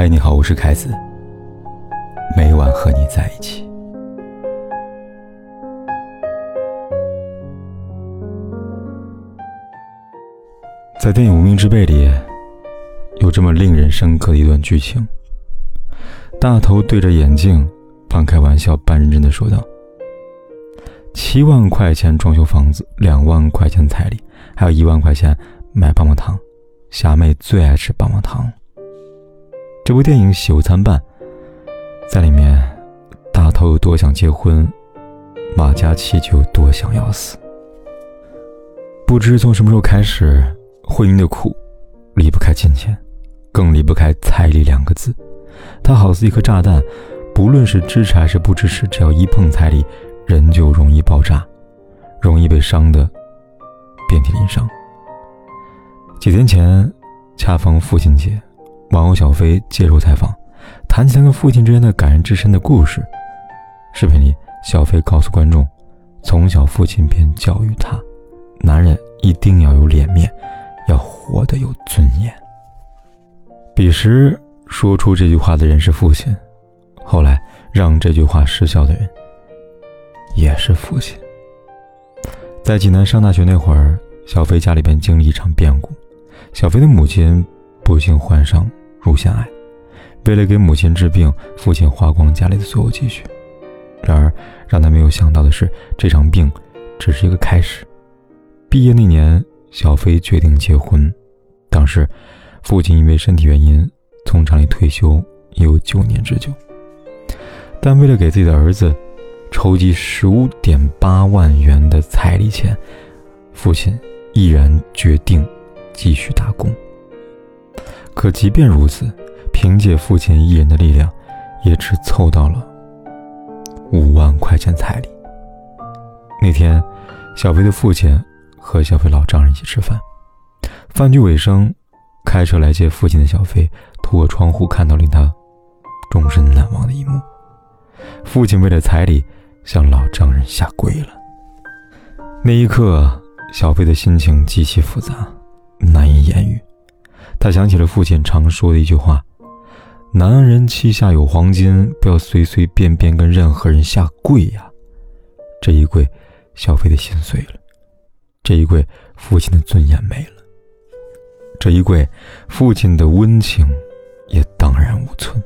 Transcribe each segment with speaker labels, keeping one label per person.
Speaker 1: 嗨，你好，我是凯子。每晚和你在一起。在电影《无名之辈》里，有这么令人深刻的一段剧情：大头对着眼镜，半开玩笑半认真的说道：“七万块钱装修房子，两万块钱彩礼，还有一万块钱买棒棒糖。霞妹最爱吃棒棒糖。”这部电影喜忧参半，在里面，大头有多想结婚，马嘉祺就有多想要死。不知从什么时候开始，婚姻的苦离不开金钱，更离不开彩礼两个字。它好似一颗炸弹，不论是支持还是不支持，只要一碰彩礼，人就容易爆炸，容易被伤得遍体鳞伤。几天前，恰逢父亲节。网友小飞接受采访，谈起他跟父亲之间的感人至深的故事。视频里，小飞告诉观众，从小父亲便教育他，男人一定要有脸面，要活得有尊严。彼时说出这句话的人是父亲，后来让这句话失效的人也是父亲。在济南上大学那会儿，小飞家里边经历一场变故，小飞的母亲不幸患上。乳腺癌，为了给母亲治病，父亲花光家里的所有积蓄。然而，让他没有想到的是，这场病只是一个开始。毕业那年，小飞决定结婚。当时，父亲因为身体原因从厂里退休，已有九年之久。但为了给自己的儿子筹集十五点八万元的彩礼钱，父亲毅然决定继续打工。可即便如此，凭借父亲一人的力量，也只凑到了五万块钱彩礼。那天，小飞的父亲和小飞老丈人一起吃饭，饭局尾声，开车来接父亲的小飞，透过窗户看到令他终身难忘的一幕：父亲为了彩礼向老丈人下跪了。那一刻，小飞的心情极其复杂，难以言喻。他想起了父亲常说的一句话：“男人膝下有黄金，不要随随便便跟任何人下跪呀。”这一跪，小飞的心碎了；这一跪，父亲的尊严没了；这一跪，父亲的温情也荡然无存。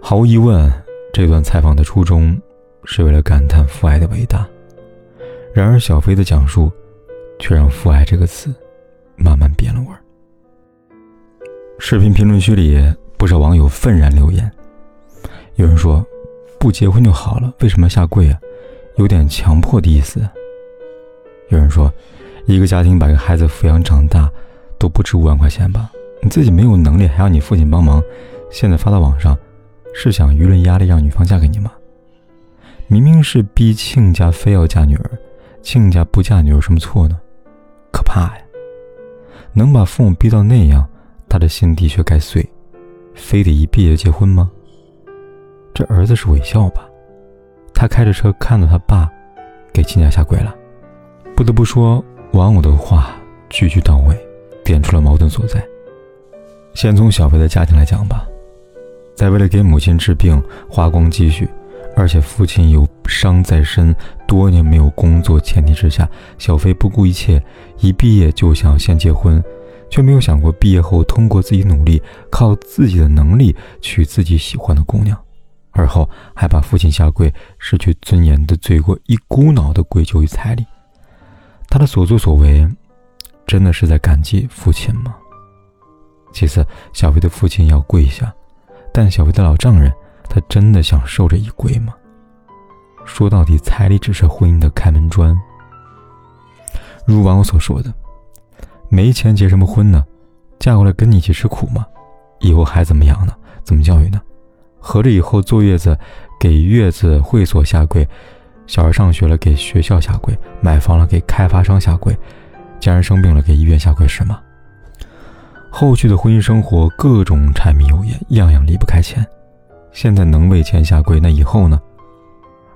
Speaker 1: 毫无疑问，这段采访的初衷是为了感叹父爱的伟大。然而，小飞的讲述却让“父爱”这个词。慢慢变了味儿。视频评论区里不少网友愤然留言，有人说：“不结婚就好了，为什么要下跪啊？有点强迫的意思。”有人说：“一个家庭把一个孩子抚养长大，都不值五万块钱吧？你自己没有能力，还要你父亲帮忙，现在发到网上，是想舆论压力让女方嫁给你吗？明明是逼亲家非要嫁女儿，亲家不嫁女儿有什么错呢？可怕呀！”能把父母逼到那样，他的心的确该碎，非得一毕业结婚吗？这儿子是伪孝吧？他开着车看到他爸给亲家下跪了。不得不说，网友的话句句到位，点出了矛盾所在。先从小飞的家庭来讲吧，在为了给母亲治病花光积蓄，而且父亲有伤在身，多年没有工作前提之下，小飞不顾一切，一毕业就想先结婚。却没有想过毕业后通过自己努力，靠自己的能力娶自己喜欢的姑娘，而后还把父亲下跪、失去尊严的罪过一股脑的归咎于彩礼。他的所作所为，真的是在感激父亲吗？其次，小飞的父亲要跪下，但小飞的老丈人，他真的想受这一跪吗？说到底，彩礼只是婚姻的开门砖。如网友所说的。没钱结什么婚呢？嫁过来跟你一起吃苦吗？以后孩子怎么养呢？怎么教育呢？合着以后坐月子给月子会所下跪，小孩上学了给学校下跪，买房了给开发商下跪，家人生病了给医院下跪是吗？后续的婚姻生活各种柴米油盐，样样离不开钱。现在能为钱下跪，那以后呢？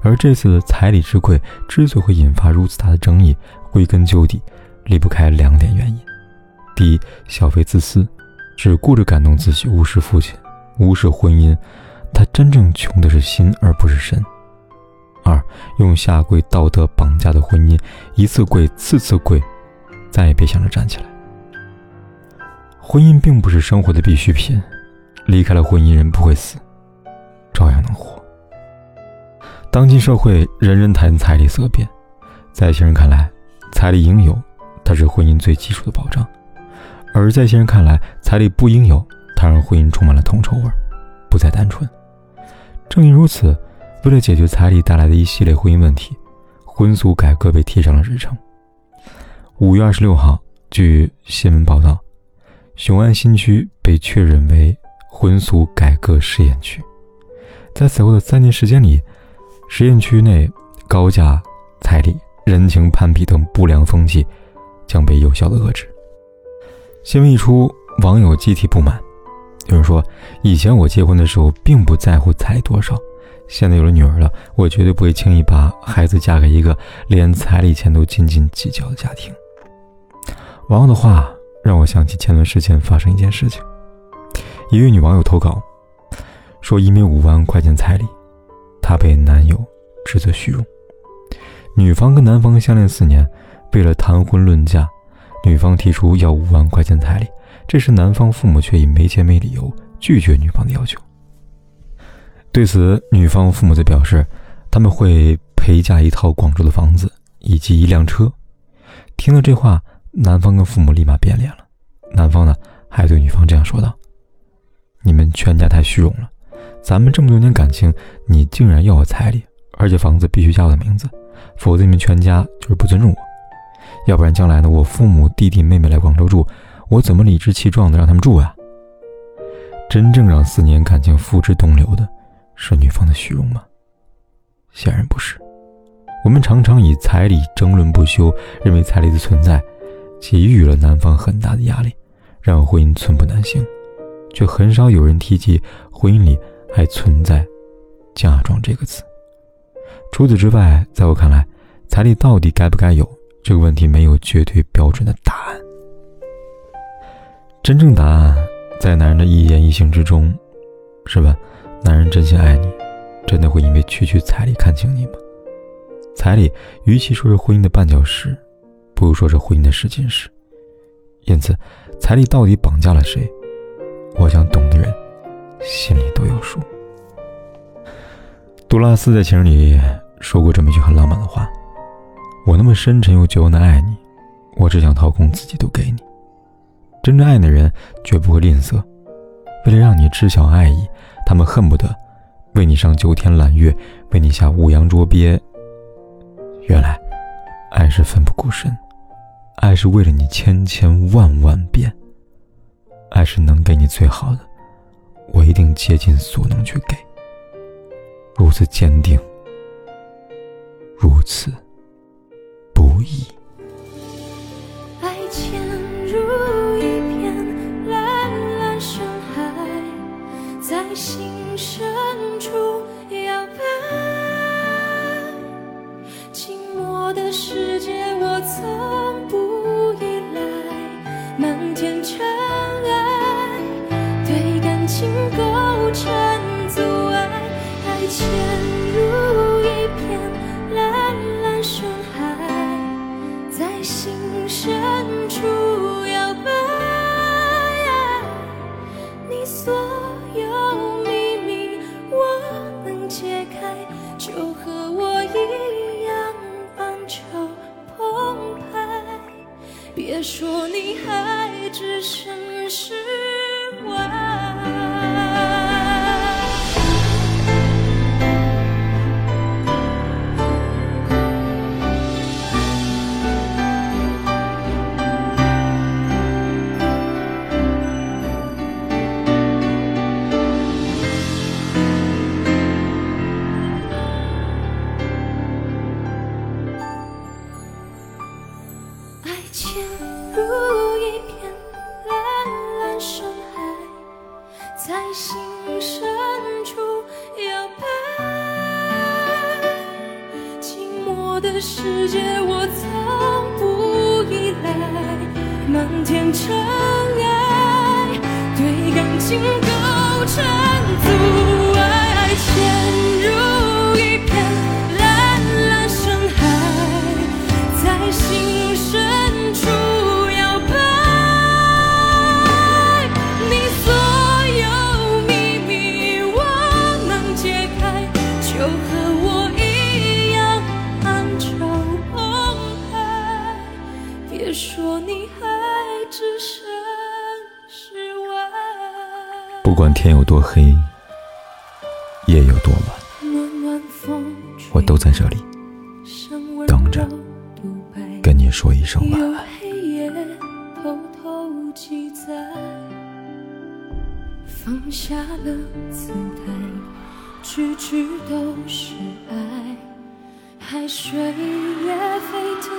Speaker 1: 而这次彩礼之跪之所以会引发如此大的争议，归根究底。离不开两点原因：第一，小飞自私，只顾着感动自己，无视父亲，无视婚姻。他真正穷的是心，而不是身。二，用下跪道德绑架的婚姻，一次跪，次次跪，再也别想着站起来。婚姻并不是生活的必需品，离开了婚姻，人不会死，照样能活。当今社会，人人谈彩礼色变，在一些人看来，彩礼应有，它是婚姻最基础的保障；而在一些人看来，彩礼不应有，它让婚姻充满了铜臭味，不再单纯。正因如此，为了解决彩礼带来的一系列婚姻问题，婚俗改革被提上了日程。五月二十六号，据新闻报道，雄安新区被确认为婚俗改革试验区。在此后的三年时间里，实验区内高价彩礼、人情攀比等不良风气将被有效的遏制。新闻一出，网友集体不满。有人说，以前我结婚的时候并不在乎彩多少，现在有了女儿了，我绝对不会轻易把孩子嫁给一个连彩礼钱都斤斤计较的家庭。网友的话让我想起前段时间发生一件事情，一位女网友投稿说，因为五万块钱彩礼，她被男友指责虚荣。女方跟男方相恋四年，为了谈婚论嫁，女方提出要五万块钱彩礼。这时，男方父母却以没钱没理由拒绝女方的要求。对此，女方父母则表示，他们会陪嫁一套广州的房子以及一辆车。听了这话，男方跟父母立马变脸了。男方呢，还对女方这样说道：“你们全家太虚荣了，咱们这么多年感情，你竟然要我彩礼，而且房子必须加我的名字，否则你们全家就是不尊重我。要不然将来呢，我父母弟弟妹妹来广州住。”我怎么理直气壮的让他们住啊？真正让四年感情付之东流的，是女方的虚荣吗？显然不是。我们常常以彩礼争论不休，认为彩礼的存在给予了男方很大的压力，让婚姻寸步难行，却很少有人提及婚姻里还存在“嫁妆”这个词。除此之外，在我看来，彩礼到底该不该有这个问题，没有绝对标准的答案。真正答案在男人的一言一行之中，是吧？男人真心爱你，真的会因为区区彩礼看清你吗？彩礼与其说是婚姻的绊脚石，不如说是婚姻的试金石。因此，彩礼到底绑架了谁？我想懂的人心里都有数。杜拉斯在情人里说过这么一句很浪漫的话：“我那么深沉又久远的爱你，我只想掏空自己都给你。”真正爱的人绝不会吝啬，为了让你知晓爱意，他们恨不得为你上九天揽月，为你下五洋捉鳖。原来，爱是奋不顾身，爱是为了你千千万万遍，爱是能给你最好的，我一定竭尽所能去给。如此坚定，如此不易。爱潜入。
Speaker 2: 潜入一片蓝蓝深海，在心深处摇摆。你所有秘密我能解开，就和我一样半球澎湃。别说你还只身。世界，我从
Speaker 3: 不依赖，漫天尘埃。情构成阻，
Speaker 1: 不
Speaker 3: 管天有多黑，夜有多晚，我都在这里等着跟你说一声晚安。
Speaker 2: 夜偷偷记载，放下了姿态，句句都是爱，海水也沸腾